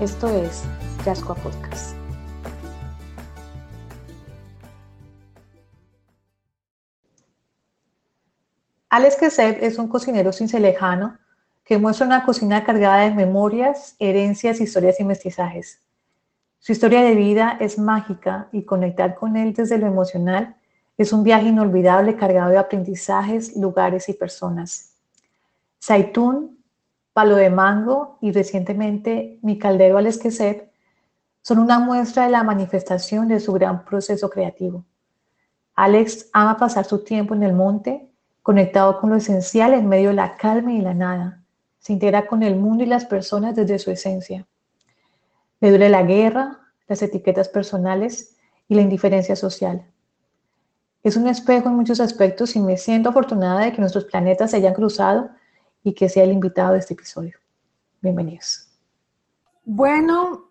Esto es Yascoa Podcast. Alex Keseb es un cocinero cincelejano que muestra una cocina cargada de memorias, herencias, historias y mestizajes. Su historia de vida es mágica y conectar con él desde lo emocional es un viaje inolvidable cargado de aprendizajes, lugares y personas. Zaitún, Palo de Mango y recientemente Mi Caldero al Esquecer son una muestra de la manifestación de su gran proceso creativo. Alex ama pasar su tiempo en el monte, conectado con lo esencial en medio de la calma y la nada. Se integra con el mundo y las personas desde su esencia. Le duele la guerra, las etiquetas personales y la indiferencia social. Es un espejo en muchos aspectos y me siento afortunada de que nuestros planetas se hayan cruzado y que sea el invitado de este episodio. Bienvenidos. Bueno,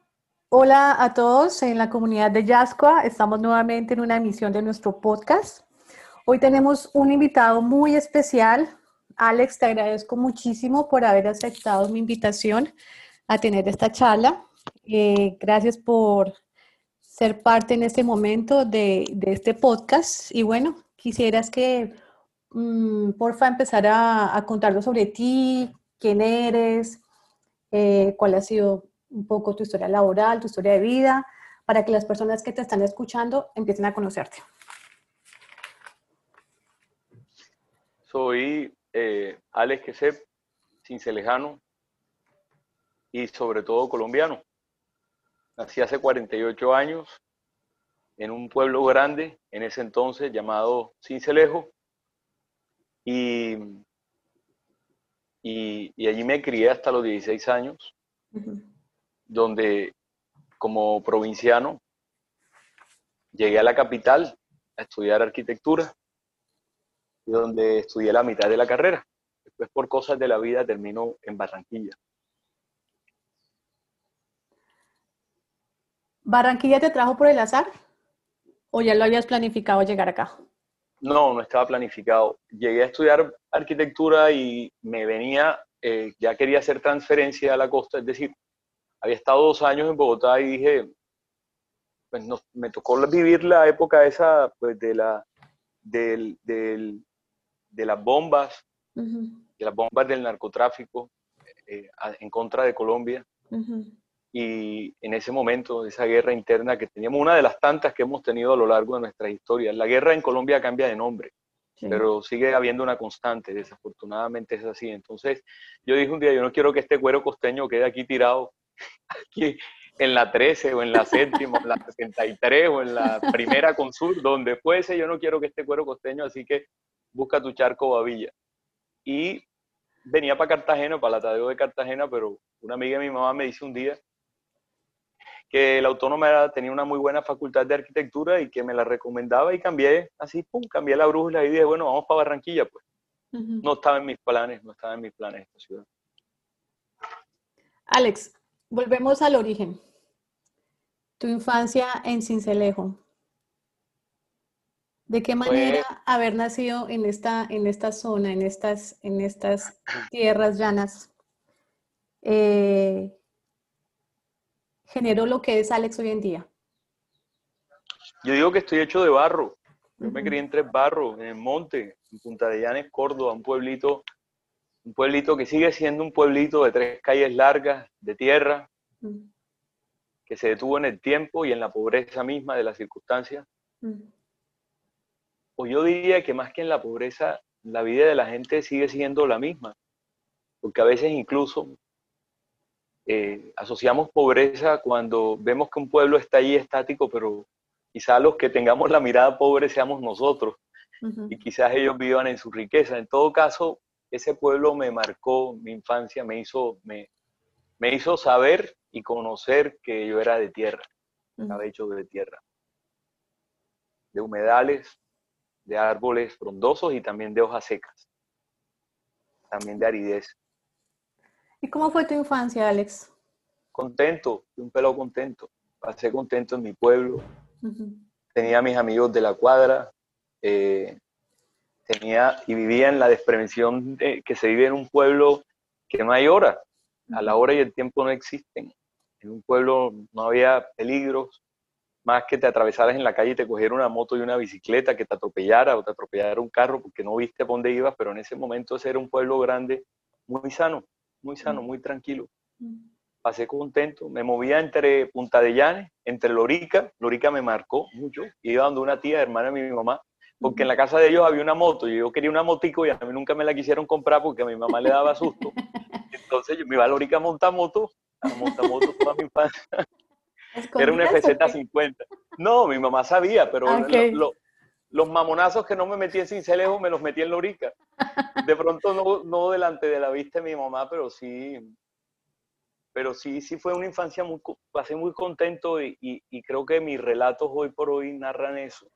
hola a todos en la comunidad de Yascoa. Estamos nuevamente en una emisión de nuestro podcast. Hoy tenemos un invitado muy especial. Alex, te agradezco muchísimo por haber aceptado mi invitación a tener esta charla. Eh, gracias por ser parte en este momento de, este podcast. Y bueno, quisieras que, mm, porfa, empezar a, a, contarnos sobre ti, quién eres, eh, cuál ha sido un poco tu historia laboral, tu historia de vida, para que las personas que te están escuchando empiecen a conocerte. Soy eh, Alex Quesep, cincelejano y sobre todo colombiano. Nací hace 48 años en un pueblo grande, en ese entonces llamado Cincelejo, y, y, allí me crié hasta los 16 años, donde como provinciano llegué a la capital a estudiar arquitectura, y donde estudié la mitad de la carrera. Después por cosas de la vida terminó en Barranquilla. ¿Barranquilla te trajo por el azar? ¿O ya lo habías planificado llegar acá? No, no estaba planificado. Llegué a estudiar arquitectura y me venía, eh, ya quería hacer transferencia a la costa, es decir, había estado dos años en Bogotá y dije, pues me tocó vivir la época esa pues, de, la, de las bombas, de las bombas del narcotráfico eh, en contra de Colombia y en ese momento, esa guerra interna que teníamos, una de las tantas que hemos tenido a lo largo de nuestra historia. La guerra en Colombia cambia de nombre, pero sigue habiendo una constante, desafortunadamente es así. Entonces, yo dije un día, yo no quiero que este cuero costeño quede aquí tirado, aquí en la 13 o en la séptima, o en la 63 o en la primera con sur, donde fuese, yo no quiero que este cuero costeño, así que busca tu charco babilla. Y venía para Cartagena, para la Tadeo de Cartagena, pero una amiga de mi mamá me dice un día, que la autónoma tenía una muy buena facultad de arquitectura y que me la recomendaba y cambié, así, pum, cambié la brújula y dije, bueno, vamos para Barranquilla, pues. No estaba en mis planes, no estaba en mis planes esta ciudad. Alex, volvemos al origen. Tu infancia en Cincelejo. ¿De qué manera haber nacido en esta, en esta zona, en estas, en estas tierras llanas, eh, generó lo que es Alex hoy en día? Yo digo que estoy hecho de barro. Yo me crié en Tres Barros, en el monte, en Punta de Llanes, Córdoba, un pueblito, un pueblito que sigue siendo un pueblito de tres calles largas, de tierra, que se detuvo en el tiempo y en la pobreza misma de las circunstancias. O yo diría que más que en la pobreza, la vida de la gente sigue siendo la misma, porque a veces incluso eh, asociamos pobreza cuando vemos que un pueblo está ahí estático, pero quizás los que tengamos la mirada pobre seamos nosotros y quizás ellos vivan en su riqueza. En todo caso, ese pueblo me marcó mi infancia, me hizo, me, me hizo saber y conocer que yo era de tierra, estaba hecho de tierra, de humedales, de árboles frondosos y también de hojas secas, también de aridez. ¿Y cómo fue tu infancia, Alex? Contento, un pelo contento. Pasé contento en mi pueblo. Tenía mis amigos de la cuadra. Eh, tenía y vivía en la desprevención que se vive en un pueblo que no hay hora. A la hora y el tiempo no existen. En un pueblo no había peligros, más que te atravesaras en la calle y te cogiera una moto y una bicicleta, que te atropellara o te atropellara un carro porque no viste por dónde ibas, pero en ese momento ese era un pueblo grande, muy sano, muy sano, muy tranquilo. Pasé contento, me movía entre Punta de Llanes, entre Lorica, Lorica me marcó mucho, iba donde una tía, hermana de mi mamá, porque en la casa de ellos había una moto y yo quería una motico y a mí nunca me la quisieron comprar porque a mi mamá le daba susto. Entonces yo me iba a Lorica a montar moto, a montar moto toda mi infancia. Era un FZ50. No, mi mamá sabía, pero los mamonazos que no me metí en Cincelejo me los metí en Lorica. De pronto no, no delante de la vista de mi mamá, pero sí, pero sí, sí fue una infancia muy, pasé muy contento y, y, creo que mis relatos hoy por hoy narran eso.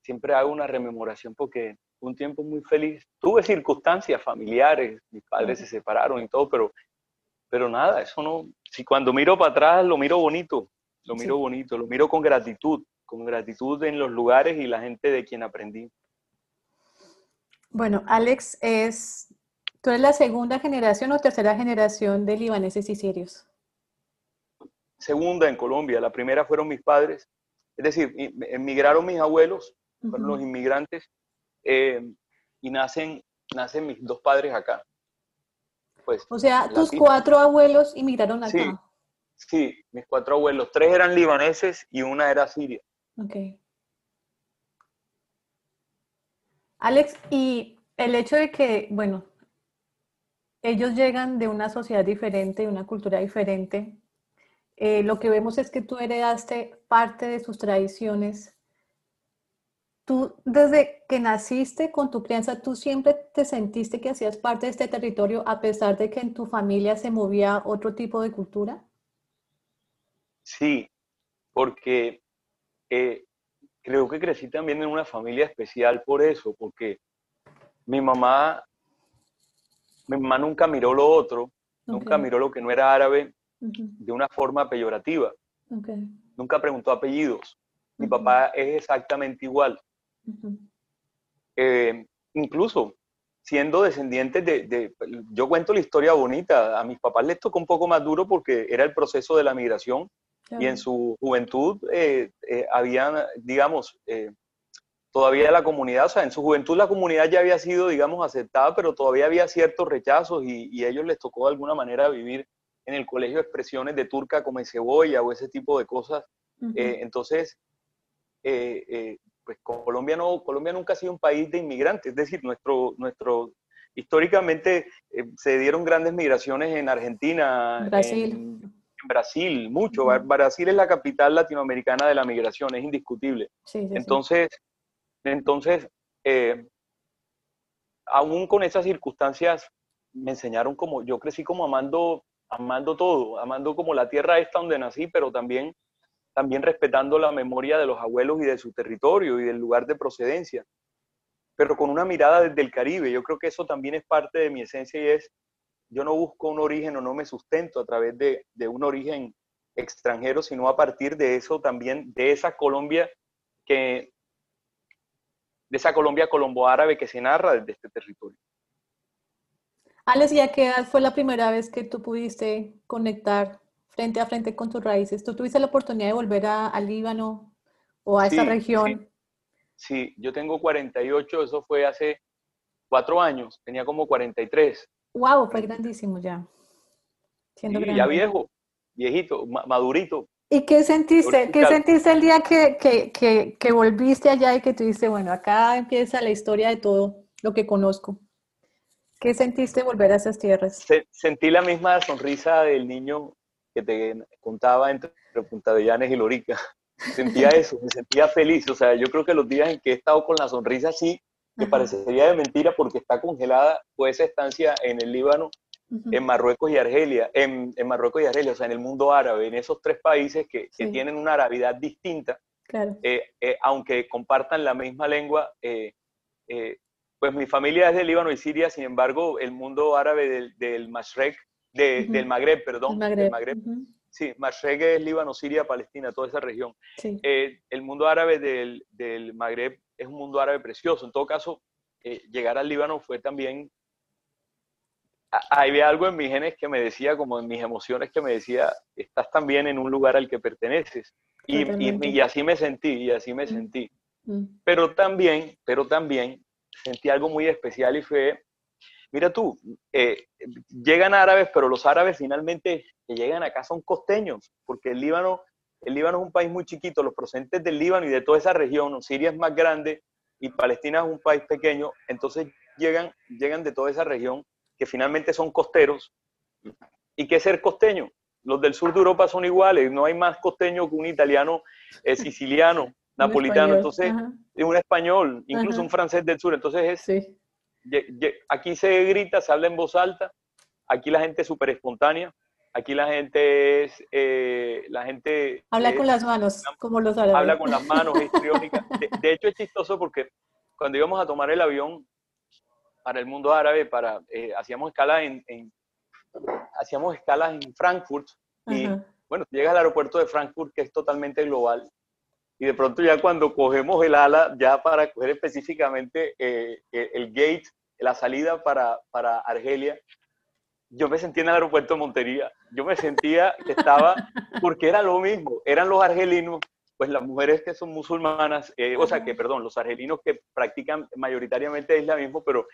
siempre hago una rememoración porque fue un tiempo muy feliz. Tuve circunstancias familiares, mis padres se separaron y todo, pero, pero nada, eso no, si cuando miro para atrás lo miro bonito, lo miro bonito, lo miro con gratitud, con gratitud en los lugares y la gente de quien aprendí. Bueno, Alex es ¿Tú eres la segunda generación o tercera generación de libaneses y sirios? Segunda en Colombia. La primera fueron mis padres. Es decir, emigraron mis abuelos, fueron los inmigrantes, eh, y nacen, nacen mis dos padres acá. Pues, o sea, tus cuatro abuelos inmigraron acá. Sí, sí, mis cuatro abuelos. Tres eran libaneses y una era siria. Ok. Alex, y el hecho de que, bueno, ellos llegan de una sociedad diferente, de una cultura diferente. Eh, lo que vemos es que tú heredaste parte de sus tradiciones. Tú, desde que naciste con tu crianza, tú siempre te sentiste que hacías parte de este territorio a pesar de que en tu familia se movía otro tipo de cultura? Sí, porque eh, creo que crecí también en una familia especial por eso, porque mi mamá mi mamá nunca miró lo otro, nunca miró lo que no era árabe de una forma peyorativa. Nunca preguntó apellidos. Mi papá es exactamente igual. Eh, incluso siendo descendiente de, Yo cuento la historia bonita. A mis papás les tocó un poco más duro porque era el proceso de la migración y en su juventud eh, eh, habían, digamos, todavía la comunidad, o sea, en su juventud la comunidad ya había sido, digamos, aceptada, pero todavía había ciertos rechazos y, a ellos les tocó de alguna manera vivir en el colegio expresiones de turca como cebolla o ese tipo de cosas. Eh, entonces, eh, eh, pues Colombia, no, Colombia nunca ha sido un país de inmigrantes, es decir, nuestro, nuestro, históricamente se dieron grandes migraciones en Argentina, Brasil. En, Brasil, mucho. Brasil es la capital latinoamericana de la migración, es indiscutible. Entonces, entonces, eh, aún con esas circunstancias, me enseñaron como, yo crecí como amando, amando todo, amando como la tierra esta donde nací, pero también, también respetando la memoria de los abuelos y de su territorio y del lugar de procedencia, pero con una mirada desde el Caribe. Yo creo que eso también es parte de mi esencia y es, yo no busco un origen o no me sustento a través de, de un origen extranjero, sino a partir de eso también, de esa Colombia que de esa Colombia colombo-árabe que se narra desde este territorio. Alex, ¿y a qué edad fue la primera vez que tú pudiste conectar frente a frente con tus raíces? ¿Tú tuviste la oportunidad de volver al Líbano o a esa región? Sí. yo tengo 48, eso fue hace cuatro años, tenía como 43. ¡Wow! Fue grandísimo ya. Siendo ya viejo, viejito, madurito. ¿Y qué sentiste? ¿Qué sentiste el día que, que, que, volviste allá y que tú dices, bueno, acá empieza la historia de todo lo que conozco? ¿Qué sentiste volver a esas tierras? sentí la misma sonrisa del niño que te contaba entre Punta de Llanes y Lorica. Sentía eso, me sentía feliz. O sea, yo creo que los días en que he estado con la sonrisa así, que parecería de mentira porque está congelada, fue esa estancia en el Líbano en Marruecos y Argelia, en, en, Marruecos y Argelia, o sea, en el mundo árabe, en esos tres países que, que tienen una arabidad distinta, eh, eh, aunque compartan la misma lengua, eh, pues mi familia es de Líbano y Siria, sin embargo, el mundo árabe del, del Mashrek, del Magreb, perdón, Del Magreb. Sí, Mashrek es Líbano, Siria, Palestina, toda esa región. el mundo árabe del, del, Magreb es un mundo árabe precioso. En todo caso, llegar al Líbano fue también había algo en mis genes que me decía, como en mis emociones que me decía, estás también en un lugar al que perteneces. Y, y, así me sentí, y así me mm. sentí. Mm. Pero también, pero también sentí algo muy especial y fue, mira tú, eh, llegan árabes, pero los árabes finalmente que llegan acá son costeños, porque el Líbano, el Líbano es un país muy chiquito, los procedentes del Líbano y de toda esa región, Siria es más grande y Palestina es un país pequeño, entonces llegan, llegan de toda esa región que finalmente son costeros. ¿Y qué es ser costeño? Los del sur de Europa son iguales, no hay más costeño que un italiano eh, siciliano, napolitano, entonces es un español, incluso un francés del sur, entonces es, aquí se grita, se habla en voz alta, aquí la gente es súper espontánea, aquí la gente es, eh, la gente... Habla con las manos, como los árabes. Habla con las manos, es de, de, hecho es chistoso porque cuando íbamos a tomar el avión, para el mundo árabe, para, eh, hacíamos escala en, hacíamos escalas en Frankfurt y bueno, llegas al aeropuerto de Frankfurt que es totalmente global y de pronto ya cuando cogemos el ala, ya para coger específicamente eh, el gate, la salida para, para Argelia, yo me sentía en el aeropuerto de Montería, yo me sentía que estaba, porque era lo mismo, eran los argelinos, pues las mujeres que son musulmanas, eh, o sea que, perdón, los argelinos que practican mayoritariamente islamismo, pero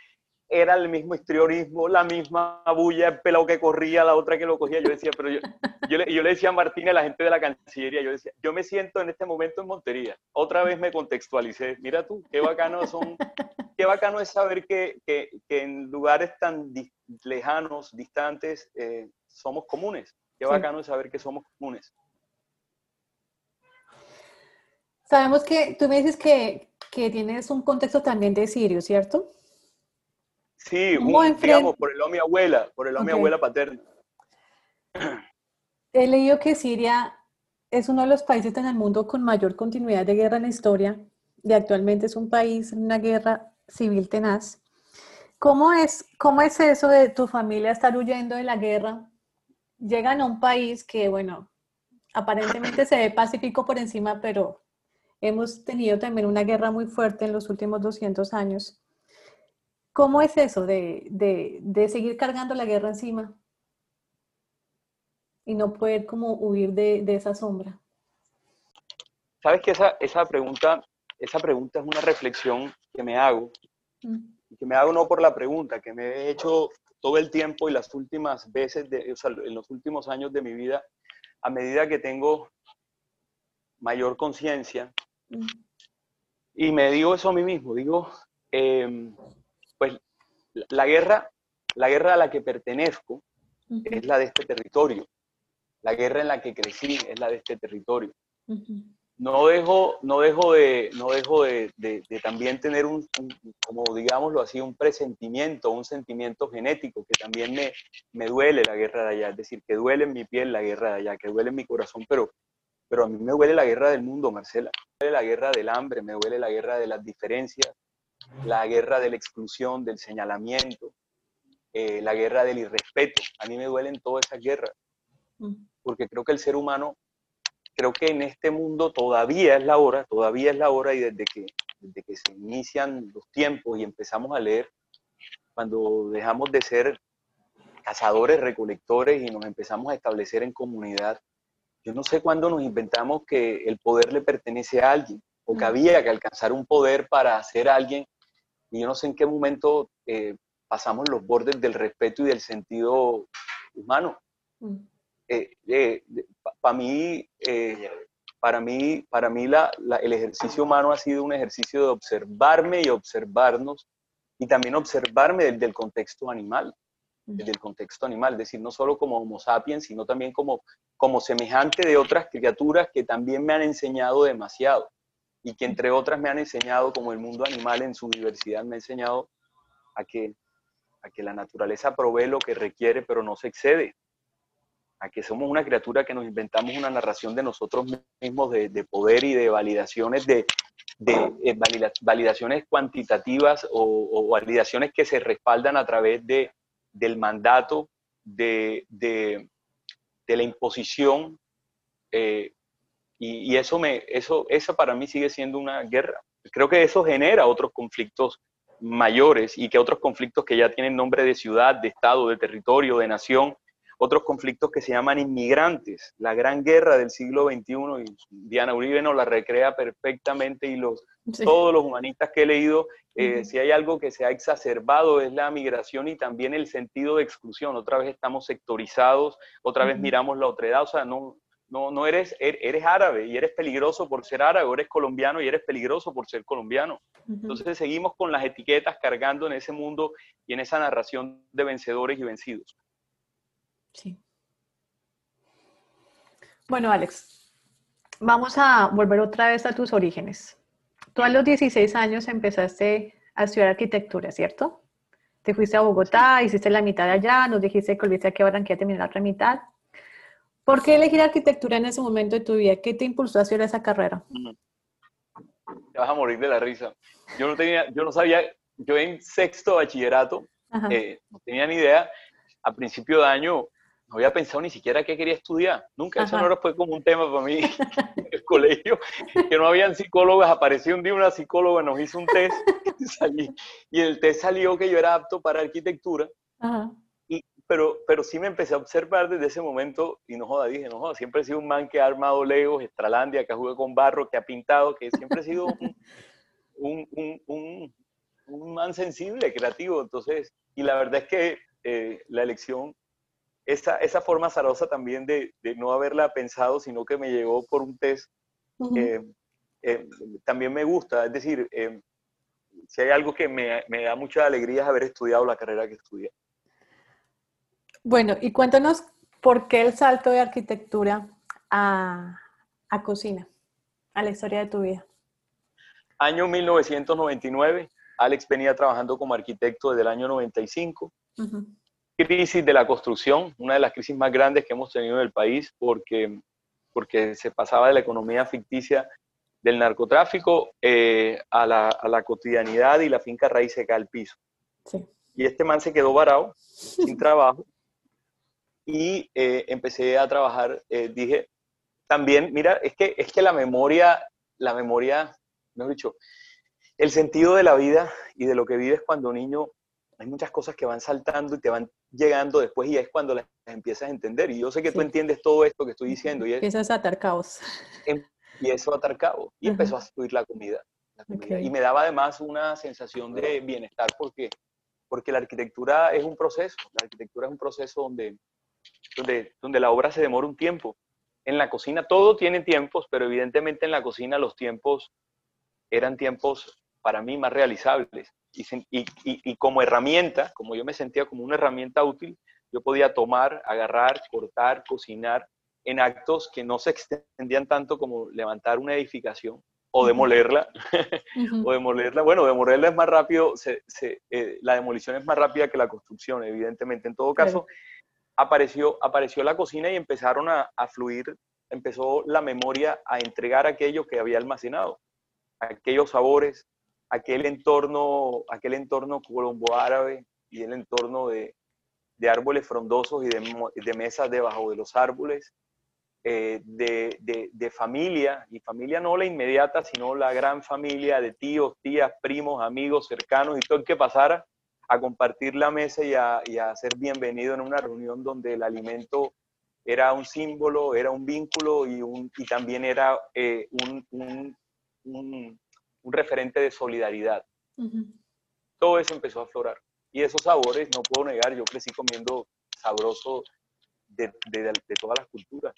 era el mismo histrionismo, la misma bulla, el pelado que corría, la otra que lo cogía. Yo decía, pero yo, yo, le, yo le decía a Martín, a la gente de la Cancillería, yo decía, yo me siento en este momento en Montería. Otra vez me contextualicé. Mira tú, qué bacano son, qué bacano es saber que, que, que en lugares tan lejanos, distantes, eh, somos comunes. Qué bacano es saber que somos comunes. Sabemos que tú me dices que, que tienes un contexto también de Sirio, ¿cierto? Sí, un, digamos, por el lado de mi abuela, por el lado de mi abuela paterna. He leído que Siria es uno de los países en el mundo con mayor continuidad de guerra en la historia y actualmente es un país en una guerra civil tenaz. ¿Cómo es, ¿Cómo es eso de tu familia estar huyendo de la guerra? Llegan a un país que, bueno, aparentemente se ve pacífico por encima, pero hemos tenido también una guerra muy fuerte en los últimos 200 años. ¿Cómo es eso de, de, seguir cargando la guerra encima y no poder como huir de, de esa sombra? Sabes que esa, esa, pregunta, esa pregunta es una reflexión que me hago, mm. que me hago no por la pregunta, que me he hecho todo el tiempo y las últimas veces, de, o sea, en los últimos años de mi vida, a medida que tengo mayor conciencia, mm. y me digo eso a mí mismo, digo, eh, pues la guerra, la guerra a la que pertenezco es la de este territorio. La guerra en la que crecí es la de este territorio. No dejo, no dejo, de, no dejo de, también tener un, como digámoslo así, un presentimiento, un sentimiento genético que también me, me duele la guerra de allá. Es decir, que duele en mi piel la guerra de allá, que duele en mi corazón, pero, pero a mí me duele la guerra del mundo, Marcela. Me duele la guerra del hambre, me duele la guerra de las diferencias, la guerra de la exclusión, del señalamiento, eh, la guerra del irrespeto. A mí me duelen todas esas guerras, mm. porque creo que el ser humano, creo que en este mundo todavía es la hora, todavía es la hora y desde que, desde que se inician los tiempos y empezamos a leer, cuando dejamos de ser cazadores, recolectores y nos empezamos a establecer en comunidad, yo no sé cuándo nos inventamos que el poder le pertenece a alguien o que mm. había que alcanzar un poder para ser alguien y yo no sé en qué momento eh, pasamos los bordes del respeto y del sentido humano. Mm. Eh, eh, para mí, para mí, para mí la, el ejercicio humano ha sido un ejercicio de observarme y observarnos y también observarme desde el contexto animal, desde el contexto animal, es decir, no solo como Homo sapiens, sino también como, como semejante de otras criaturas que también me han enseñado demasiado y que entre otras me han enseñado, como el mundo animal en su diversidad, me ha enseñado a que, a que la naturaleza provee lo que requiere, pero no se excede, a que somos una criatura que nos inventamos una narración de nosotros mismos de, poder y de validaciones de, eh, validaciones cuantitativas o, validaciones que se respaldan a través de, del mandato, de, la imposición. Eh, y, eso, me, eso, eso para mí sigue siendo una guerra. Creo que eso genera otros conflictos mayores y que otros conflictos que ya tienen nombre de ciudad, de estado, de territorio, de nación, otros conflictos que se llaman inmigrantes, la gran guerra del siglo XXI, y Diana Uribe nos la recrea perfectamente y los, todos los humanistas que he leído, eh, si hay algo que se ha exacerbado es la migración y también el sentido de exclusión. Otra vez estamos sectorizados, otra vez miramos la otredad, o sea, no, no, no eres, er, eres árabe y eres peligroso por ser árabe, o eres colombiano y eres peligroso por ser colombiano. Entonces seguimos con las etiquetas cargando en ese mundo y en esa narración de vencedores y vencidos. Sí. Bueno, Alex, vamos a volver otra vez a tus orígenes. Tú a los 16 años empezaste a estudiar arquitectura, ¿cierto? Te fuiste a Bogotá, hiciste la mitad de allá, nos dijiste que volviste aquí ahora que ya terminar la otra mitad. ¿Por qué elegir arquitectura en ese momento de tu vida? ¿Qué te impulsó a hacer esa carrera? Te vas a morir de la risa. Yo no tenía, yo no sabía, yo en sexto bachillerato, eh, no tenía ni idea. A principio de año no había pensado ni siquiera qué quería estudiar. Nunca, eso no fue como un tema para mí en el colegio, que no habían psicólogas. Apareció un día una psicóloga, nos hizo un test y, salí, y el test salió que yo era apto para arquitectura. Y, pero, pero sí me empecé a observar desde ese momento y no joda, dije, no joda, siempre he sido un man que ha armado legos, Estralandia, que ha jugado con barro, que ha pintado, que siempre he sido un, un, un, un man sensible, creativo. Entonces, y la verdad es que eh, la elección esa, esa forma azarosa también de, de, no haberla pensado, sino que me llegó por un test, eh, eh, también me gusta. Es decir, eh, si hay algo que me, me, da mucha alegría es haber estudiado la carrera que estudié. Bueno, y cuéntanos por qué el salto de arquitectura a, a cocina, a la historia de tu vida. Año 1999, Alex venía trabajando como arquitecto desde el año 95. Uh crisis de la construcción, una de las crisis más grandes que hemos tenido en el país, porque, porque se pasaba de la economía ficticia del narcotráfico eh, a, la, a, la, cotidianidad y la finca raíz se cae al piso. Y este man se quedó varado, sin trabajo, y eh, empecé a trabajar, eh, dije, también, mira, es que, es que la memoria, la memoria, mejor dicho, el sentido de la vida y de lo que vives cuando niño hay muchas cosas que van saltando y te van llegando después y es cuando las empiezas a entender. Y yo sé que tú entiendes todo esto que estoy diciendo. Y Empiezas a atar caos. Empiezo a atar caos y empezó a fluir la comida. Y me daba además una sensación de bienestar porque, porque la arquitectura es un proceso. La arquitectura es un proceso donde, donde, donde la obra se demora un tiempo. En la cocina todo tiene tiempos, pero evidentemente en la cocina los tiempos eran tiempos para mí más realizables y, como herramienta, como yo me sentía como una herramienta útil, yo podía tomar, agarrar, cortar, cocinar en actos que no se extendían tanto como levantar una edificación o demolerla, o demolerla, bueno, demolerla es más rápido, eh, la demolición es más rápida que la construcción, evidentemente. En todo caso, apareció, apareció la cocina y empezaron a, a, fluir, empezó la memoria a entregar aquello que había almacenado, aquellos sabores, aquel entorno, aquel entorno colombo-árabe y el entorno de, árboles frondosos y de, mesas debajo de los árboles, eh, de, familia, y familia no la inmediata, sino la gran familia de tíos, tías, primos, amigos, cercanos y todo el que pasara a compartir la mesa y a, ser bienvenido en una reunión donde el alimento era un símbolo, era un vínculo y, un, y también era eh, un, un referente de solidaridad. Todo eso empezó a aflorar. Y esos sabores, no puedo negar, yo crecí comiendo sabroso de, todas las culturas.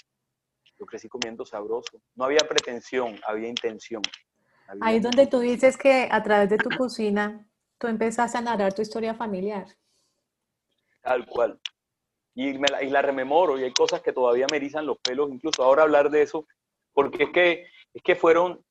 Yo crecí comiendo sabroso. No había pretensión, había intención. Ahí es donde tú dices que a través de tu cocina tú empezaste a narrar tu historia familiar. Tal cual. Y, me la, y la rememoro y hay cosas que todavía me erizan los pelos, incluso ahora hablar de eso, porque es que, es que fueron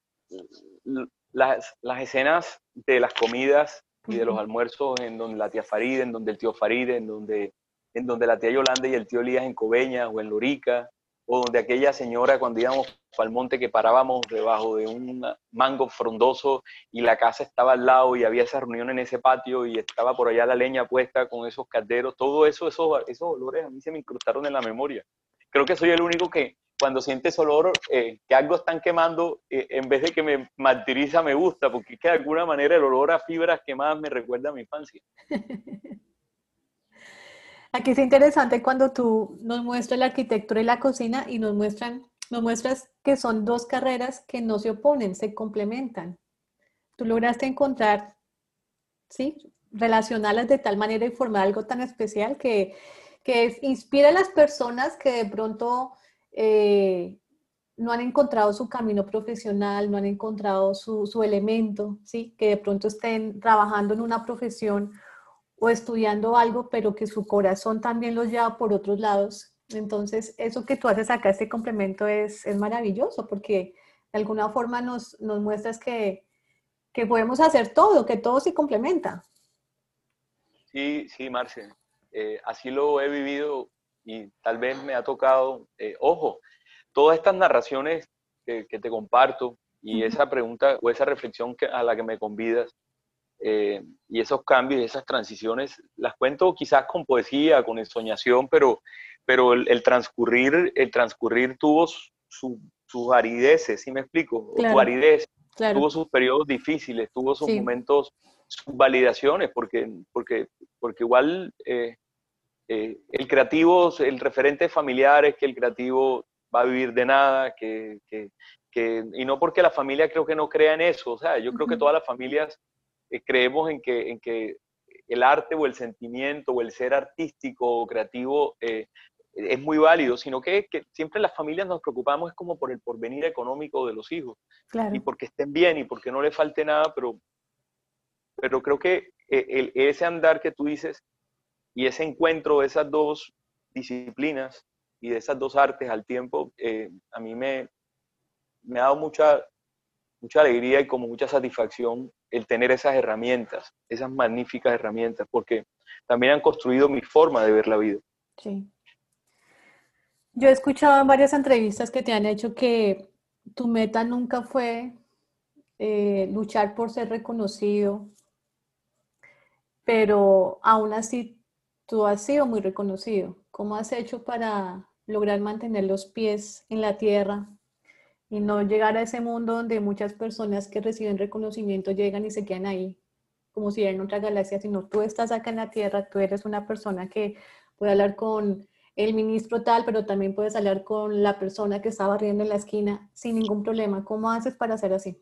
las, las escenas de las comidas y de los almuerzos en donde la tía Faride, en donde el tío Faride, en donde, en donde la tía Yolanda y el tío Elías en Coveñas o en Lorica, o donde aquella señora cuando íbamos al monte que parábamos debajo de un mango frondoso y la casa estaba al lado y había esa reunión en ese patio y estaba por allá la leña puesta con esos calderos, todo eso, esos, esos olores a mí se me incrustaron en la memoria. Creo que soy el único que cuando sientes olor, eh, que algo están quemando, eh, en vez de que me martiriza, me gusta, porque es que de alguna manera el olor a fibras quemadas me recuerda a mi infancia. Aquí es interesante cuando tú nos muestras la arquitectura y la cocina y nos muestran, nos muestras que son dos carreras que no se oponen, se complementan. Tú lograste encontrar, ¿sí? Relacionarlas de tal manera y formar algo tan especial que, que inspira a las personas que de pronto eh, no han encontrado su camino profesional, no han encontrado su, su elemento, ¿sí? Que de pronto estén trabajando en una profesión o estudiando algo, pero que su corazón también los lleva por otros lados. Entonces, eso que tú haces acá, este complemento, es, es maravilloso porque de alguna forma nos, nos muestras que, que, podemos hacer todo, que todo se complementa. Sí, sí, Marce. Eh, así lo he vivido y tal vez me ha tocado, eh, ojo, todas estas narraciones que, que te comparto y esa pregunta o esa reflexión que, a la que me convidas, eh, y esos cambios y esas transiciones las cuento quizás con poesía, con ensoñación, pero, pero el, transcurrir, el transcurrir tuvo sus arideces, ¿sí me explico? Su aridez, tuvo sus periodos difíciles, tuvo sus momentos, sus validaciones, porque, porque, porque igual eh, eh, el creativo, el referente familiar es que el creativo va a vivir de nada, que, que, que, y no porque la familia creo que no crea en eso, o sea, yo creo que todas las familias eh, creemos en que, en que el arte o el sentimiento o el ser artístico o creativo eh, es muy válido, sino que, que, siempre las familias nos preocupamos es como por el porvenir económico de los hijos. Y porque estén bien y porque no les falte nada, pero, pero creo que el, ese andar que tú dices y ese encuentro de esas dos disciplinas y de esas dos artes al tiempo, a mí me, me ha dado mucha, mucha alegría y como mucha satisfacción el tener esas herramientas, esas magníficas herramientas, porque también han construido mi forma de ver la vida. Sí. Yo he escuchado en varias entrevistas que te han hecho que tu meta nunca fue eh, luchar por ser reconocido, pero aún así tú has sido muy reconocido. ¿Cómo has hecho para lograr mantener los pies en la tierra y no llegar a ese mundo donde muchas personas que reciben reconocimiento llegan y se quedan ahí, como si en otra galaxia, sino tú estás acá en la Tierra, tú eres una persona que puede hablar con el ministro tal, pero también puedes hablar con la persona que está barriendo en la esquina sin ningún problema. ¿Cómo haces para hacer así?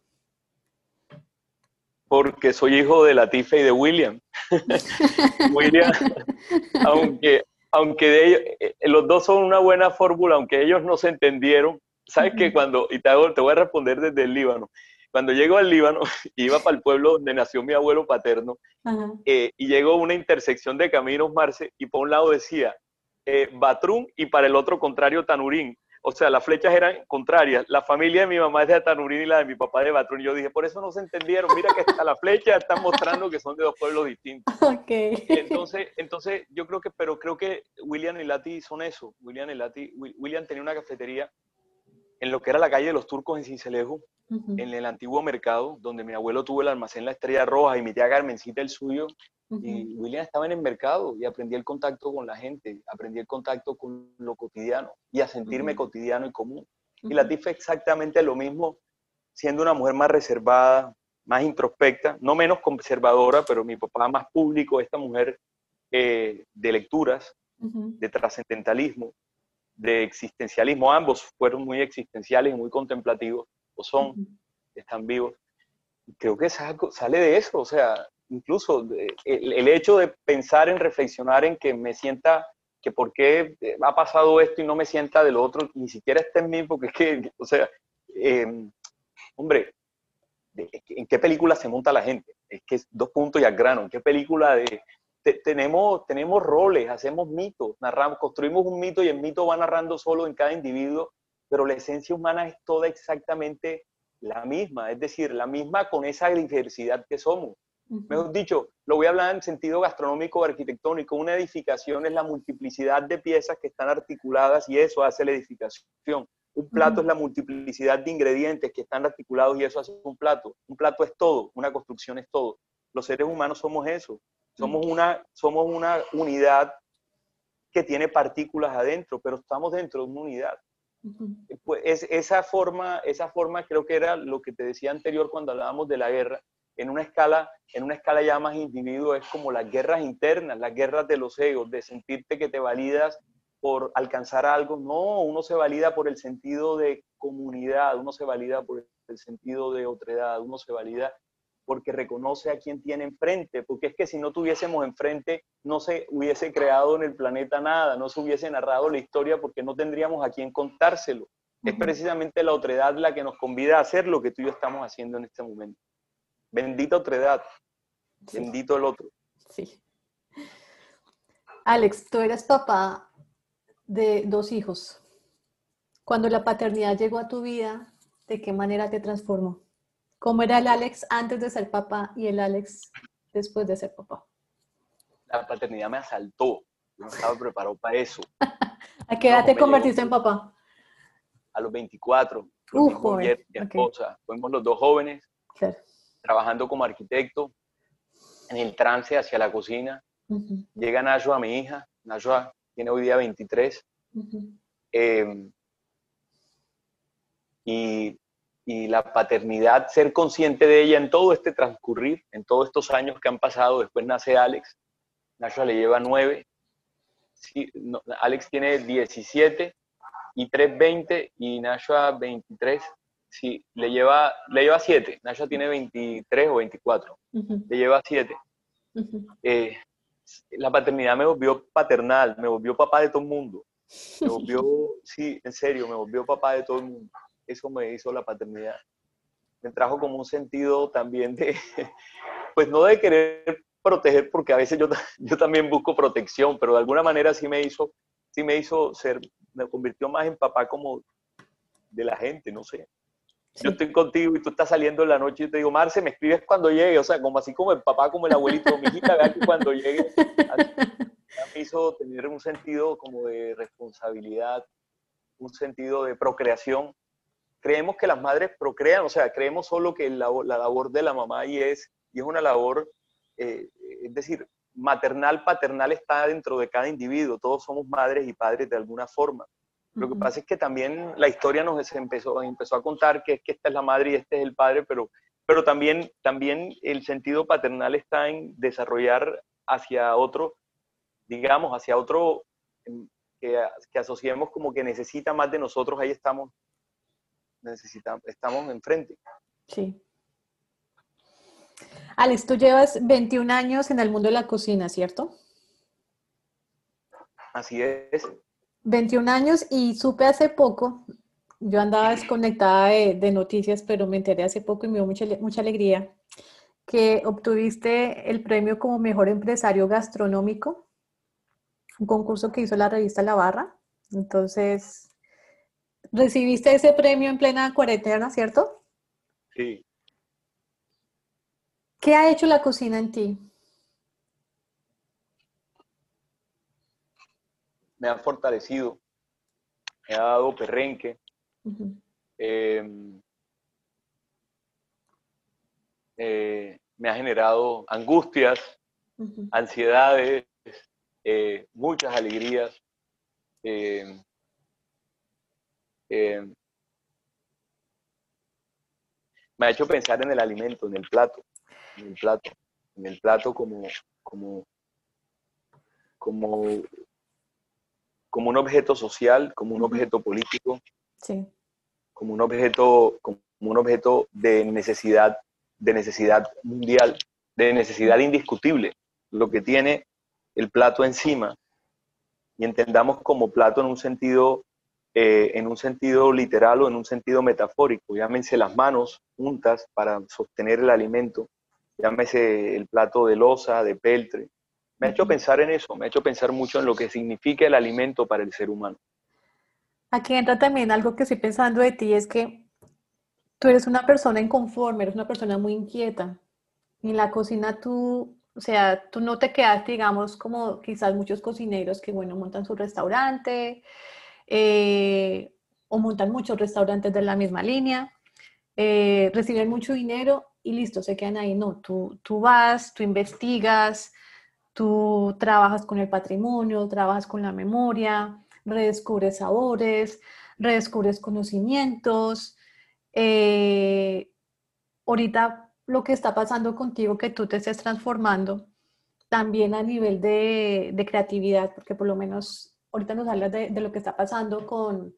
Porque soy hijo de Latife y de William. William, aunque, aunque de ellos, eh, los dos son una buena fórmula, aunque ellos no se entendieron, ¿Sabes que cuando, y te, te voy a responder desde el Líbano, cuando llego al Líbano, iba para el pueblo donde nació mi abuelo paterno, eh, y llegó a una intersección de caminos, Marce, y por un lado decía eh, Batrún y para el otro contrario Tanurín. O sea, las flechas eran contrarias. La familia de mi mamá es de Tanurín y la de mi papá de Batrún. Yo dije, por eso no se entendieron. Mira que hasta la flecha están mostrando que son de dos pueblos distintos. Okay. Entonces, entonces, yo creo que, pero creo que William y Lati son eso. William y Lati, William tenía una cafetería en lo que era la calle de los Turcos en Cincelejo, en el antiguo mercado, donde mi abuelo tuvo el almacén La Estrella Roja y mi tía Carmencita el suyo. Y William estaba en el mercado y aprendí el contacto con la gente, aprendí el contacto con lo cotidiano y a sentirme cotidiano y común. Y la fue exactamente lo mismo, siendo una mujer más reservada, más introspecta, no menos conservadora, pero mi papá más público, esta mujer eh, de lecturas, de trascendentalismo, de existencialismo. Ambos fueron muy existenciales y muy contemplativos, o son, están vivos. Creo que sale de eso, o sea, incluso el, hecho de pensar en reflexionar en que me sienta, que por qué ha pasado esto y no me sienta del otro, ni siquiera está en mí, porque es que, o sea, em, hombre, ¿en qué película se monta la gente? Es que es dos puntos y al grano, ¿en qué película de, tenemos, tenemos roles, hacemos mitos, narramos, construimos un mito y el mito va narrando solo en cada individuo, pero la esencia humana es toda exactamente la misma, es decir, la misma con esa diversidad que somos. Mejor dicho, lo voy a hablar en sentido gastronómico o arquitectónico. Una edificación es la multiplicidad de piezas que están articuladas y eso hace la edificación. Un plato es la multiplicidad de ingredientes que están articulados y eso hace un plato. Un plato es todo, una construcción es todo. Los seres humanos somos eso. Somos una, somos una unidad que tiene partículas adentro, pero estamos dentro de una unidad. Pues es, esa, forma, esa forma creo que era lo que te decía anterior cuando hablábamos de la guerra, en una escala, en una escala ya más individuo, es como las guerras internas, las guerras de los egos, de sentirte que te validas por alcanzar algo. No, uno se valida por el sentido de comunidad, uno se valida por el sentido de otredad, uno se valida porque reconoce a quien tiene enfrente, porque es que si no tuviésemos enfrente, no se hubiese creado en el planeta nada, no se hubiese narrado la historia porque no tendríamos a quien contárselo. Es precisamente la otredad la que nos convida a hacer lo que tú y yo estamos haciendo en este momento. Bendita otredad. Bendito el otro. Sí. Alex, tú eres papá de dos hijos. Cuando la paternidad llegó a tu vida, ¿de qué manera te transformó? ¿Cómo era el Alex antes de ser papá y el Alex después de ser papá? La paternidad me asaltó. No estaba preparado para eso. ¿A qué edad te convertiste en papá? A los 24. Uh, joven. Mi esposa. Fuimos los dos jóvenes. Claro trabajando como arquitecto, en el trance hacia la cocina. Llega Nashua, mi hija. Nashua tiene hoy día 23. Em, y, y, la paternidad, ser consciente de ella en todo este transcurrir, en todos estos años que han pasado. Después nace Alex. Nashua le lleva 9. Alex tiene 17 y 3, 20 y Nashua 23 sí, le lleva, le lleva siete. Nasha tiene 23 o 24. Le lleva siete. Eh, la paternidad me volvió paternal, me volvió papá de todo el mundo. Me volvió, sí, en serio, me volvió papá de todo el mundo. Eso me hizo la paternidad. Me trajo como un sentido también de, pues no de querer proteger, porque a veces yo, yo también busco protección, pero de alguna manera sí me hizo, sí me hizo ser, me convirtió más en papá como de la gente, no sé yo estoy contigo y tú estás saliendo en la noche y te digo, Marce, me escribes cuando llegue, o sea, como así como el papá, como el abuelito, mi hijita, vea que cuando llegue, me hizo tener un sentido como de responsabilidad, un sentido de procreación. Creemos que las madres procrean, o sea, creemos solo que la, la labor de la mamá y es, y es una labor, eh, es decir, maternal, paternal está dentro de cada individuo, todos somos madres y padres de alguna forma lo que pasa es que también la historia nos empezó, empezó a contar que, que esta es la madre y este es el padre, pero, pero también, también el sentido paternal está en desarrollar hacia otro, digamos, hacia otro que, que asociemos como que necesita más de nosotros, ahí estamos, necesitamos, estamos enfrente. Sí. Alex, tú llevas 21 años en el mundo de la cocina, ¿cierto? Así es. 21 años y supe hace poco, yo andaba desconectada de, noticias, pero me enteré hace poco y me dio mucha, mucha alegría, que obtuviste el premio como mejor empresario gastronómico, un concurso que hizo la revista La Barra. Entonces, recibiste ese premio en plena cuarentena, ¿cierto? Sí. ¿Qué ha hecho la cocina en ti? Me ha fortalecido, me ha dado perrenque, em, eh, me ha generado angustias, ansiedades, eh, muchas alegrías. Me ha hecho pensar en el alimento, en el plato, en el plato, en el plato como, como, como como un objeto social, como un objeto político, como un objeto, como un objeto de necesidad, de necesidad mundial, de necesidad indiscutible, lo que tiene el plato encima, y entendamos como plato en un sentido, eh, en un sentido literal o en un sentido metafórico, llámense las manos juntas para sostener el alimento, llámese el plato de losa, de peltre, me ha hecho pensar en eso, me ha hecho pensar mucho en lo que significa el alimento para el ser humano. Aquí entra también algo que estoy pensando de ti, es que tú eres una persona inconforme, eres una persona muy inquieta. en la cocina tú, o sea, tú no te quedaste, digamos, como quizás muchos cocineros que, bueno, montan su restaurante eh, o montan muchos restaurantes de la misma línea, eh, reciben mucho dinero y listo, se quedan ahí. No, tú, tú vas, tú investigas, tú trabajas con el patrimonio, trabajas con la memoria, redescubres sabores, redescubres conocimientos. Eh, ahorita lo que está pasando contigo, que tú te estés transformando, también a nivel de, creatividad, porque por lo menos ahorita nos hablas de, lo que está pasando con,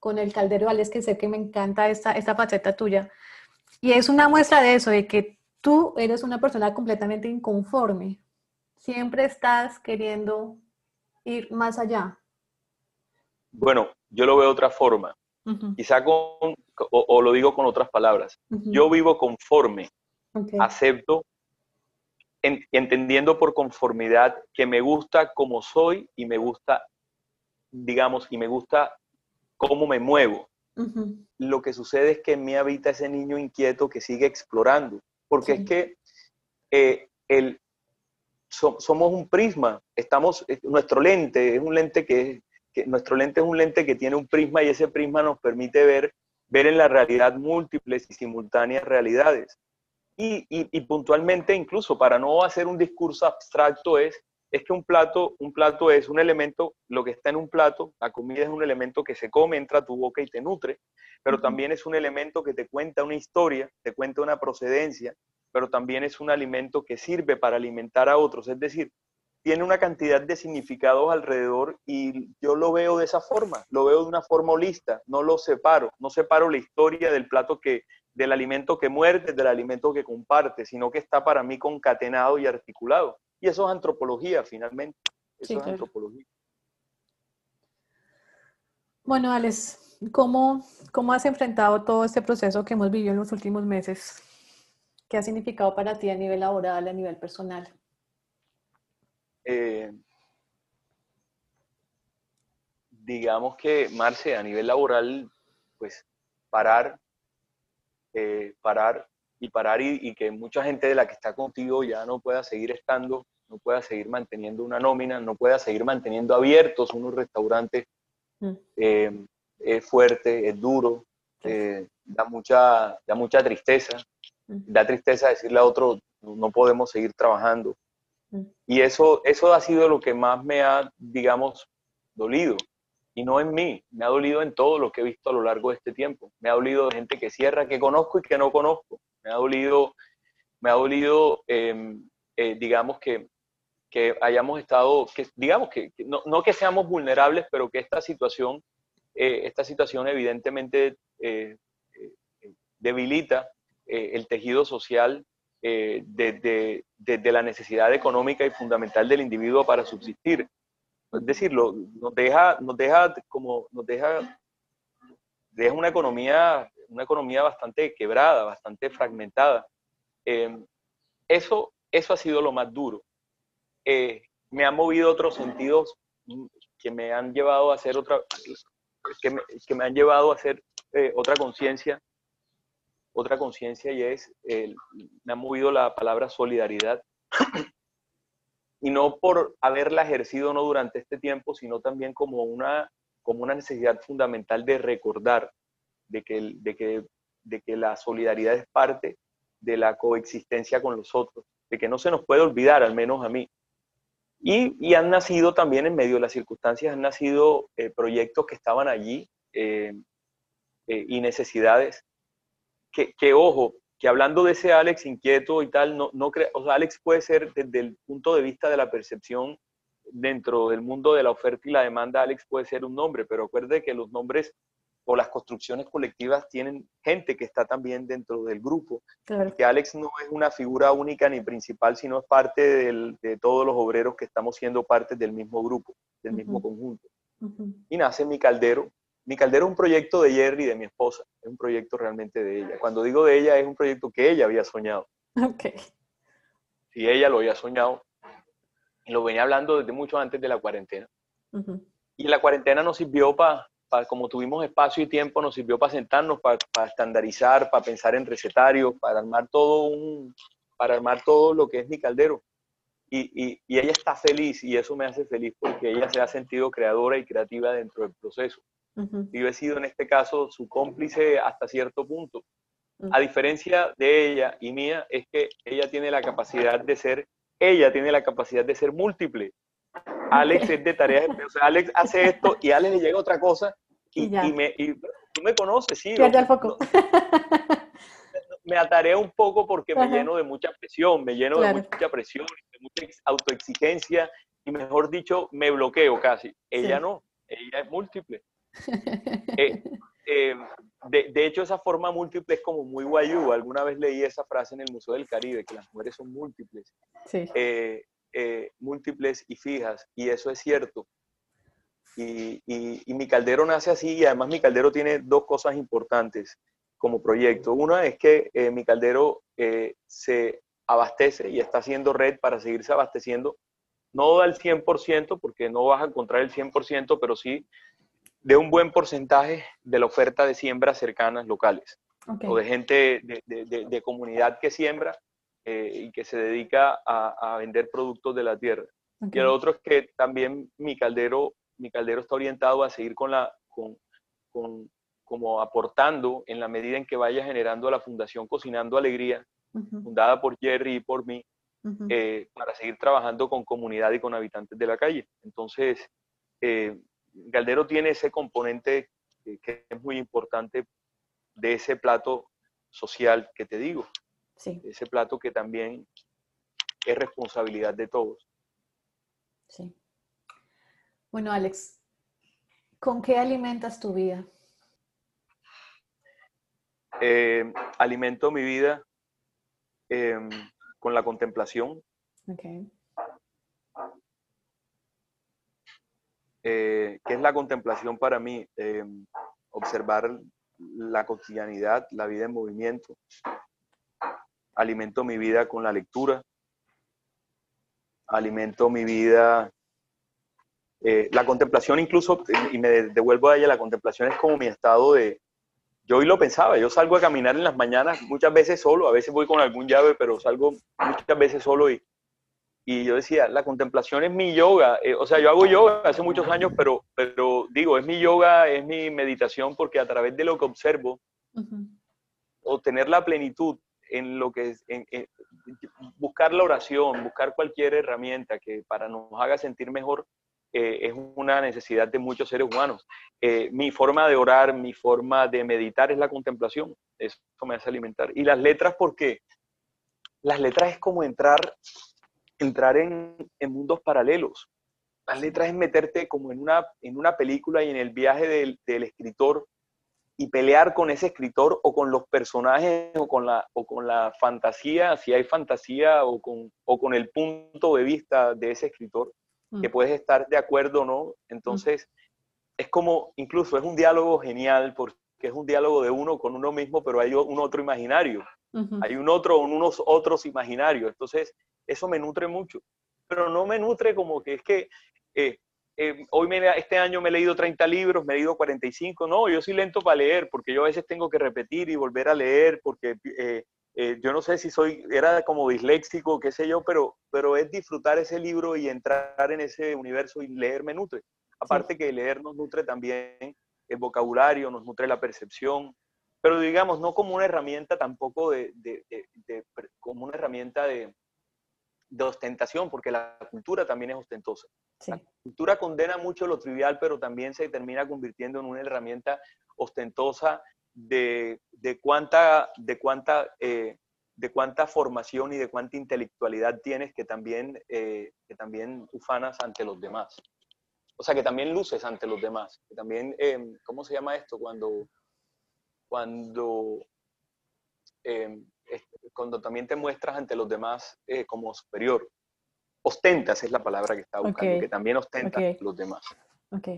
con el caldero Alex, que sé que me encanta esta, esta faceta tuya. Y es una muestra de eso, de que tú eres una persona completamente inconforme. Siempre estás queriendo ir más allá. Bueno, yo lo veo de otra forma. Quizá con, o, lo digo con otras palabras. Yo vivo conforme. Acepto, entendiendo por conformidad que me gusta como soy y me gusta, digamos, y me gusta cómo me muevo. Lo que sucede es que en mí habita ese niño inquieto que sigue explorando, porque es que eh, el, somos un prisma, estamos, nuestro lente es un lente que, que, nuestro lente es un lente que tiene un prisma y ese prisma nos permite ver, ver en la realidad múltiples y simultáneas realidades. Y, y, y puntualmente, incluso para no hacer un discurso abstracto, es es que un plato, un plato es un elemento, lo que está en un plato, la comida es un elemento que se come, entra a tu boca y te nutre, pero también es un elemento que te cuenta una historia, te cuenta una procedencia, pero también es un alimento que sirve para alimentar a otros, es decir, tiene una cantidad de significados alrededor y yo lo veo de esa forma, lo veo de una forma holista, no lo separo, no separo la historia del plato que, del alimento que muerde, del alimento que comparte, sino que está para mí concatenado y articulado. Y eso es antropología, finalmente. Eso es antropología. Bueno, Alex, ¿cómo, ¿cómo has enfrentado todo este proceso que hemos vivido en los últimos meses? ¿Qué ha significado para ti a nivel laboral, a nivel personal? Eh, digamos que, Marce, a nivel laboral, pues parar, eh, parar y parar y, que mucha gente de la que está contigo ya no pueda seguir estando no pueda seguir manteniendo una nómina, no pueda seguir manteniendo abiertos unos restaurantes, mm. eh, es fuerte, es duro, da, mucha, da mucha tristeza, da tristeza decirle a otro, no podemos seguir trabajando. Y eso, eso ha sido lo que más me ha, digamos, dolido. Y no en mí, me ha dolido en todo lo que he visto a lo largo de este tiempo. Me ha dolido de gente que cierra, que conozco y que no conozco. Me ha dolido, me ha dolido em, eh, digamos que que hayamos estado, que digamos que, no, no, que seamos vulnerables, pero que esta situación, eh, esta situación evidentemente eh, eh, el tejido social desde de, la necesidad económica y fundamental del individuo para subsistir. Es decir, nos deja, nos deja como, nos deja, deja una economía, una economía bastante quebrada, bastante fragmentada. eso, eso ha sido lo más duro eh, me han movido otros sentidos que me han llevado a hacer otra, que me, que me han llevado a hacer eh, otra conciencia, otra conciencia y es, me ha movido la palabra solidaridad. y no por haberla ejercido no durante este tiempo, sino también como una, como una necesidad fundamental de recordar de que, de, que, de que la solidaridad es parte de la coexistencia con los otros, de que no se nos puede olvidar, al menos a mí, y, han nacido también en medio de las circunstancias, han nacido eh, proyectos que estaban allí eh, eh, y necesidades que, que, ojo, que hablando de ese Alex inquieto y tal, no, no o sea, Alex puede ser desde el punto de vista de la percepción dentro del mundo de la oferta y la demanda, Alex puede ser un nombre, pero acuerde que los nombres o las construcciones colectivas tienen gente que está también dentro del grupo. Que Alex no es una figura única ni principal, sino es parte de todos los obreros que estamos siendo parte del mismo grupo, del mismo conjunto. Y nace Mi Caldero. Mi Caldero es un proyecto de Jerry, de mi esposa, es un proyecto realmente de ella. Cuando digo de ella, es un proyecto que ella había soñado. Ok. Sí, ella lo había soñado. Y lo venía hablando desde mucho antes de la cuarentena. Y la cuarentena nos sirvió para como tuvimos espacio y tiempo, nos sirvió para sentarnos, para, estandarizar, para pensar en recetarios, para armar todo un, para armar todo lo que es mi caldero. Y, y, ella está feliz y eso me hace feliz porque ella se ha sentido creadora y creativa dentro del proceso. Y yo he sido en este caso su cómplice hasta cierto punto. A diferencia de ella y mía, es que ella tiene la capacidad de ser, ella tiene la capacidad de ser múltiple. Alex es de tareas, o sea, Alex hace esto y a Alex le llega otra cosa y, me, y tú me conoces, sí. Pierde el foco. me ataré un poco porque me lleno de mucha presión, me lleno de mucha presión, de mucha autoexigencia y mejor dicho, me bloqueo casi. Ella no, ella es múltiple. Eh, eh, de, hecho, esa forma múltiple es como muy guayú. Alguna vez leí esa frase en el Museo del Caribe, que las mujeres son múltiples, eh, múltiples y fijas, y eso es cierto. Y, y, mi caldero nace así, y además mi caldero tiene dos cosas importantes como proyecto. Una es que eh, mi caldero eh, se abastece y está haciendo red para seguirse abasteciendo, no al 100%, porque no vas a encontrar el 100%, pero sí de un buen porcentaje de la oferta de siembras cercanas locales o de gente de, comunidad que siembra eh, y que se dedica a, vender productos de la tierra. Y el otro es que también mi caldero, mi caldero está orientado a seguir con la, con, con, como aportando en la medida en que vaya generando la Fundación Cocinando Alegría, fundada por Jerry y por mí, eh, para seguir trabajando con comunidad y con habitantes de la calle. Entonces, eh, Galdero tiene ese componente que es muy importante de ese plato social que te digo. Sí. Ese plato que también es responsabilidad de todos. Sí. Bueno, Alex, ¿con qué alimentas tu vida? Eh, alimento mi vida em, con la contemplación. Eh, ¿Qué es la contemplación para mí? Em, observar la cotidianidad, la vida en movimiento. Alimento mi vida con la lectura. Alimento mi vida. Eh, la contemplación incluso, y me devuelvo a ella, la contemplación es como mi estado de, yo hoy lo pensaba, yo salgo a caminar en las mañanas muchas veces solo, a veces voy con algún llave, pero salgo muchas veces solo y, y yo decía, la contemplación es mi yoga, eh, o sea, yo hago yoga hace muchos años, pero, pero digo, es mi yoga, es mi meditación, porque a través de lo que observo, obtener la plenitud en lo que es, en, buscar la oración, buscar cualquier herramienta que para nos haga sentir mejor, eh, es una necesidad de muchos seres humanos. Eh, mi forma de orar, mi forma de meditar es la contemplación. Eso me hace alimentar. Y las letras, porque las letras es como entrar, entrar en, mundos paralelos. Las letras es meterte como en una, en una película y en el viaje del, escritor y pelear con ese escritor o con los personajes o con la, o con la fantasía, si hay fantasía, o con, o con el punto de vista de ese escritor que mm. puedes estar de acuerdo o no. Entonces, es como, incluso es un diálogo genial porque es un diálogo de uno con uno mismo, pero hay un otro imaginario. Hay un otro, unos otros imaginarios. Entonces, eso me nutre mucho. Pero no me nutre como que es que eh, eh, hoy me, este año me he leído 30 libros, me he leído 45. No, yo soy lento para leer porque yo a veces tengo que repetir y volver a leer porque eh, eh, yo no sé si soy, era como disléxico, qué sé yo, pero, pero es disfrutar ese libro y entrar en ese universo y leer me nutre. Aparte que leer nos nutre también el vocabulario, nos nutre la percepción, pero digamos, no como una herramienta tampoco de, de, de, como una herramienta de, ostentación, porque la cultura también es ostentosa. La cultura condena mucho lo trivial, pero también se termina convirtiendo en una herramienta ostentosa de, cuánta, de, cuánta, eh, de cuánta formación y de cuánta intelectualidad tienes que también, eh, que también ufanas ante los demás. O sea, que también luces ante los demás. Que también, em, ¿cómo se llama esto? Cuando, cuando, em, cuando también te muestras ante los demás eh, como superior. Ostentas es la palabra que está buscando, que también ostentas los demás. Ok.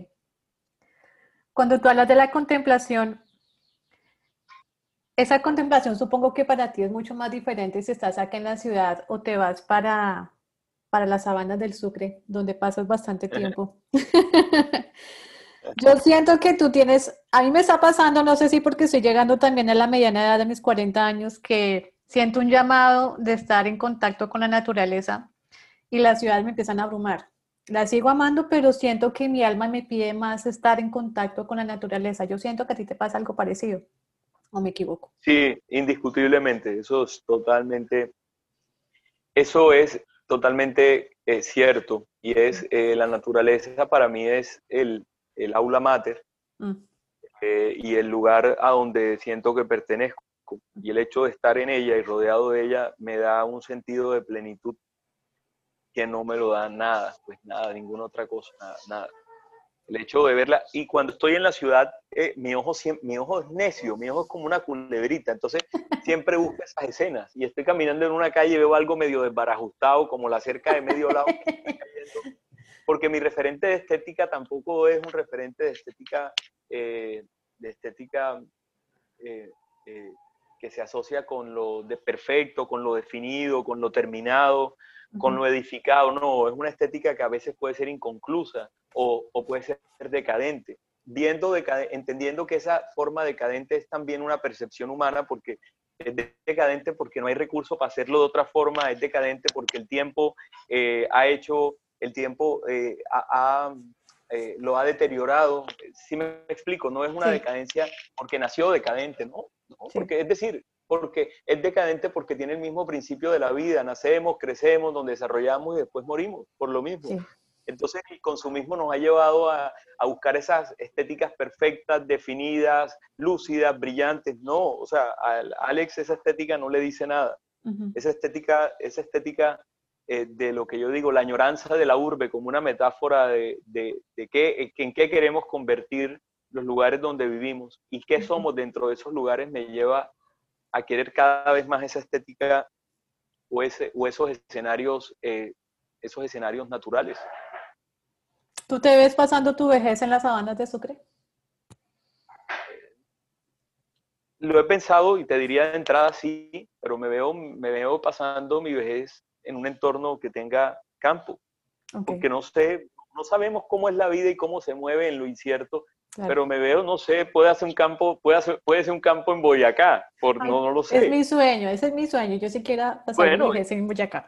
Cuando tú hablas de la contemplación, esa contemplación supongo que para ti es mucho más diferente si estás acá en la ciudad o te vas para, para las sabanas del Sucre, donde pasas bastante tiempo. Yo siento que tú tienes, a mí me está pasando, no sé si porque estoy llegando también a la mediana edad de mis 40 años, que siento un llamado de estar en contacto con la naturaleza y las ciudades me empiezan a abrumar. La sigo amando, pero siento que mi alma me pide más estar en contacto con la naturaleza. Yo siento que a ti te pasa algo parecido, ¿o me equivoco? Sí, indiscutiblemente, eso es totalmente, eso es totalmente eh, cierto y es eh, la naturaleza para mí es el, aula mater mm. eh, y el lugar a donde siento que pertenezco y el hecho de estar en ella y rodeado de ella me da un sentido de plenitud que no me lo da nada, pues nada, ninguna otra cosa, nada, El hecho de verla, y cuando estoy en la ciudad, eh, mi, ojo, mi ojo es necio, mi ojo es como una culebrita, entonces siempre busco esas escenas, y estoy caminando en una calle y veo algo medio desbarajustado, como la cerca de medio lado, porque mi referente de estética tampoco es un referente de estética, eh, de estética eh, que se asocia con lo de perfecto, con lo definido, con lo terminado, con lo edificado, no, es una estética que a veces puede ser inconclusa o, puede ser decadente. Viendo, entendiendo que esa forma decadente es también una percepción humana porque es decadente porque no hay recurso para hacerlo de otra forma, es decadente porque el tiempo eh, ha hecho, el tiempo eh, eh, lo ha deteriorado. Si me explico, no es una decadencia porque nació decadente, ¿no? Porque es decir, porque es decadente porque tiene el mismo principio de la vida. Nacemos, crecemos, donde desarrollamos y después morimos por lo mismo. Entonces el consumismo nos ha llevado a, buscar esas estéticas perfectas, definidas, lúcidas, brillantes. No, o sea, a Alex esa estética no le dice nada. Esa estética, esa estética eh, de lo que yo digo, la añoranza de la urbe como una metáfora de, de, qué, en qué queremos convertir los lugares donde vivimos y qué somos dentro de esos lugares me lleva a querer cada vez más esa estética o, ese, o esos escenarios, eh, esos escenarios naturales. ¿Tú te ves pasando tu vejez en las sabanas de Sucre? Lo he pensado y te diría de entrada sí, pero me veo, me veo pasando mi vejez en un entorno que tenga campo, porque no sé, no sabemos cómo es la vida y cómo se mueve en lo incierto pero me veo, no sé, puede hacer un campo, puede, hacer, puede ser un campo en Boyacá, por, no, no, lo sé. Es mi sueño, ese es mi sueño, yo sí quiero pasar bueno, en Boyacá.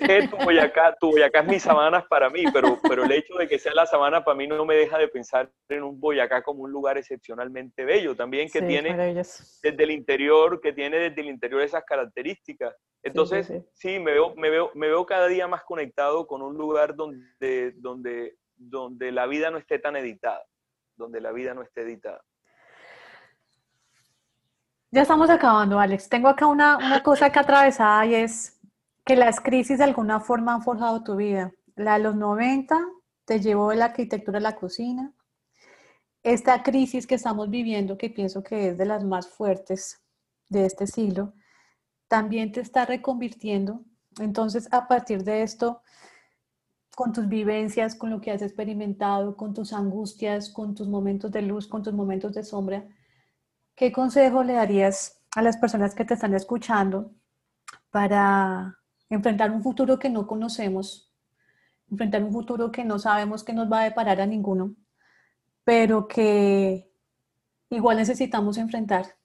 Es tu Boyacá, tu Boyacá es mi sabana para mí, pero, pero el hecho de que sea la sabana para mí no me deja de pensar en un Boyacá como un lugar excepcionalmente bello, también que tiene desde el interior, que tiene desde el interior esas características. Entonces, sí, me, veo, me, veo, me veo cada día más conectado con un lugar donde, donde, donde la vida no esté tan editada donde la vida no esté editada. Ya estamos acabando, Alex. Tengo acá una, cosa que atravesada y es que las crisis de alguna forma han forjado tu vida. La de los 90 te llevó de la arquitectura a la cocina. Esta crisis que estamos viviendo, que pienso que es de las más fuertes de este siglo, también te está reconvirtiendo. Entonces, a partir de esto, con tus vivencias, con lo que has experimentado, con tus angustias, con tus momentos de luz, con tus momentos de sombra, ¿qué consejo le darías a las personas que te están escuchando para enfrentar un futuro que no conocemos, enfrentar un futuro que no sabemos que nos va a deparar a ninguno, pero que igual necesitamos enfrentar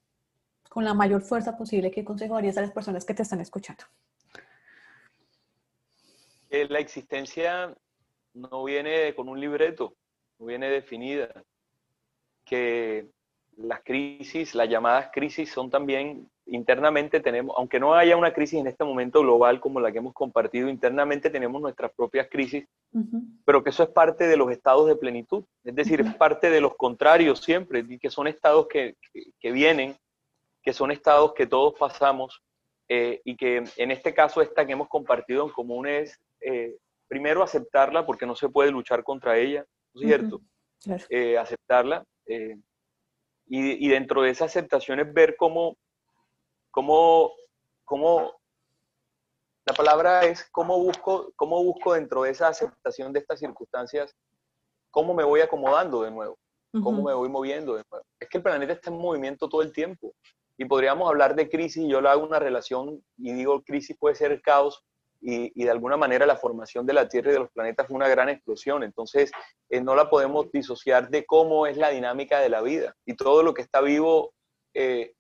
con la mayor fuerza posible? ¿Qué consejo darías a las personas que te están escuchando? La existencia no viene con un libreto, no viene definida, que las crisis, las llamadas crisis son también internamente tenemos, aunque no haya una crisis en este momento global como la que hemos compartido, internamente tenemos nuestras propias crisis, pero que eso es parte de los estados de plenitud, es decir, es parte de los contrarios siempre, que son estados que, que, vienen, que son estados que todos pasamos eh, y que en este caso esta que hemos compartido en común es eh, primero aceptarla porque no se puede luchar contra ella, ¿no es cierto? Eh, aceptarla eh, y, dentro de esa aceptación es ver cómo, cómo, cómo, la palabra es cómo busco, cómo busco dentro de esa aceptación de estas circunstancias, cómo me voy acomodando de nuevo, cómo me voy moviendo de nuevo. Es que el planeta está en movimiento todo el tiempo y podríamos hablar de crisis, yo le hago una relación y digo crisis puede ser caos, y, de alguna manera la formación de la Tierra y de los planetas fue una gran explosión. Entonces, eh, no la podemos disociar de cómo es la dinámica de la vida. Y todo lo que está vivo eh,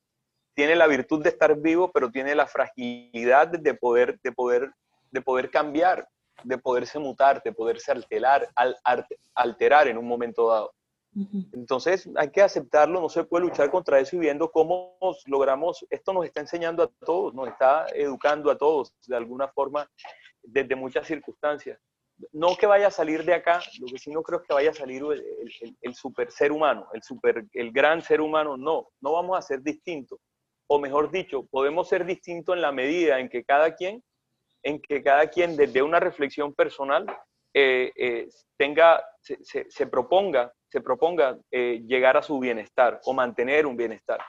tiene la virtud de estar vivo, pero tiene la fragilidad de poder, de poder, de poder cambiar, de poderse mutar, de poderse alterar, alterar en un momento dado. Entonces hay que aceptarlo, no se puede luchar contra eso y viendo cómo logramos, esto nos está enseñando a todos, nos está educando a todos de alguna forma desde muchas circunstancias. No que vaya a salir de acá, lo que sí no creo es que vaya a salir el, super ser humano, el, super, el gran ser humano, no, no vamos a ser distintos. O mejor dicho, podemos ser distintos en la medida en que cada quien, en que cada quien desde una reflexión personal eh, eh, tenga, se, proponga, se proponga eh, llegar a su bienestar o mantener un bienestar.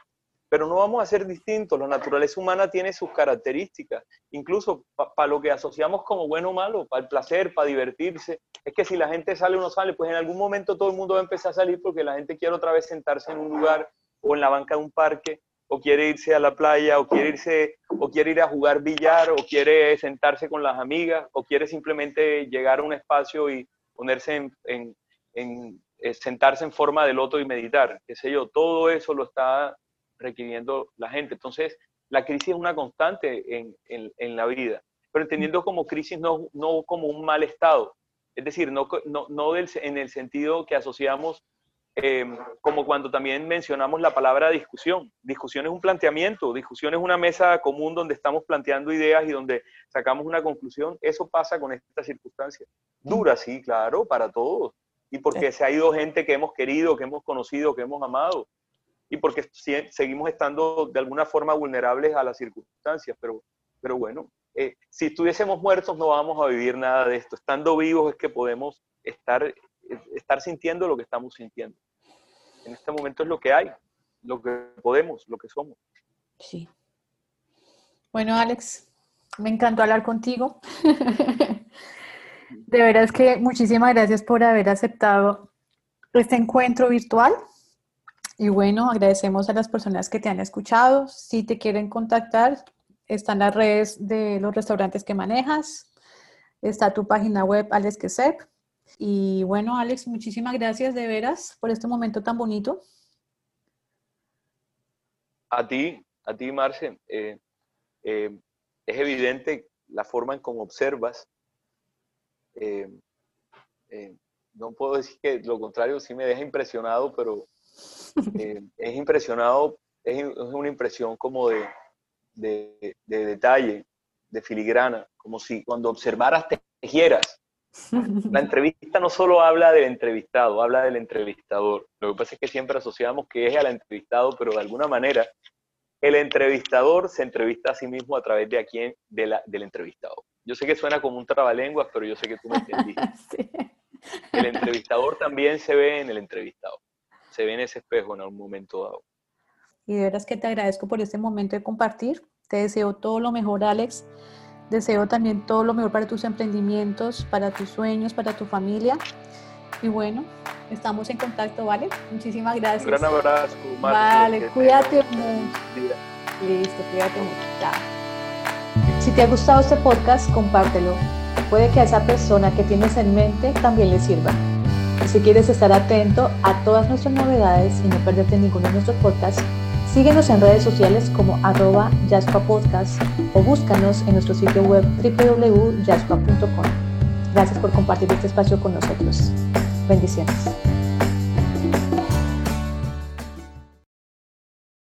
Pero no vamos a ser distintos, la naturaleza humana tiene sus características, incluso para lo que asociamos como bueno o malo, para el placer, para divertirse. Es que si la gente sale o no sale, pues en algún momento todo el mundo va a empezar a salir porque la gente quiere otra vez sentarse en un lugar o en la banca de un parque o quiere irse a la playa, o quiere irse, o quiere ir a jugar billar, o quiere sentarse con las amigas, o quiere simplemente llegar a un espacio y ponerse en, sentarse en forma de loto y meditar, qué sé yo, todo eso lo está requiriendo la gente. Entonces, la crisis es una constante en, en, la vida, pero entendiendo como crisis no, no como un mal estado, es decir, no, no, no del, en el sentido que asociamos Em, como cuando también mencionamos la palabra discusión. Discusión es un planteamiento, discusión es una mesa común donde estamos planteando ideas y donde sacamos una conclusión. Eso pasa con esta circunstancia. Dura, sí, claro, para todos. Y porque se ha ido gente que hemos querido, que hemos conocido, que hemos amado. Y porque seguimos estando de alguna forma vulnerables a las circunstancias. Pero, pero bueno, eh, si estuviésemos muertos no vamos a vivir nada de esto. Estando vivos es que podemos estar estar sintiendo lo que estamos sintiendo. En este momento es lo que hay, lo que podemos, lo que somos. Sí. Bueno, Alex, me encantó hablar contigo. De veras que muchísimas gracias por haber aceptado este encuentro virtual. Y bueno, agradecemos a las personas que te han escuchado. Si te quieren contactar, están las redes de los restaurantes que manejas. Está tu página web, Alex Quesep. Y bueno, Alex, muchísimas gracias de veras por este momento tan bonito. A ti, a ti, Marce. Eh, eh, es evidente la forma en cómo observas. Eh, no puedo decir que lo contrario sí me deja impresionado, pero es impresionado, es, una impresión como de, de, de, detalle, de filigrana, como si cuando observaras tejieras la entrevista no solo habla del entrevistado, habla del entrevistador. Lo que pasa es que siempre asociamos que es al entrevistado, pero de alguna manera el entrevistador se entrevista a sí mismo a través de a quién, de la, del entrevistado. Yo sé que suena como un trabalenguas, pero yo sé que tú me entendiste. El entrevistador también se ve en el entrevistado, se ve en ese espejo en algún momento dado. Y de veras que te agradezco por este momento de compartir. Te deseo todo lo mejor, Alex. Deseo también todo lo mejor para tus emprendimientos, para tus sueños, para tu familia. Y bueno, estamos en contacto, ¿vale? Muchísimas gracias. Un gran abrazo, Vale, cuídate mucho. Listo, cuídate mucho. Chao. Te ha gustado este podcast, compártelo. Puede que a esa persona que tienes en mente también le sirva. Si quieres estar atento a todas nuestras novedades y no perderte ninguno de nuestros podcasts, Síguenos en redes sociales como arroba o búscanos en nuestro sitio web www.jaspa.com. Gracias por compartir este espacio con nosotros. Bendiciones.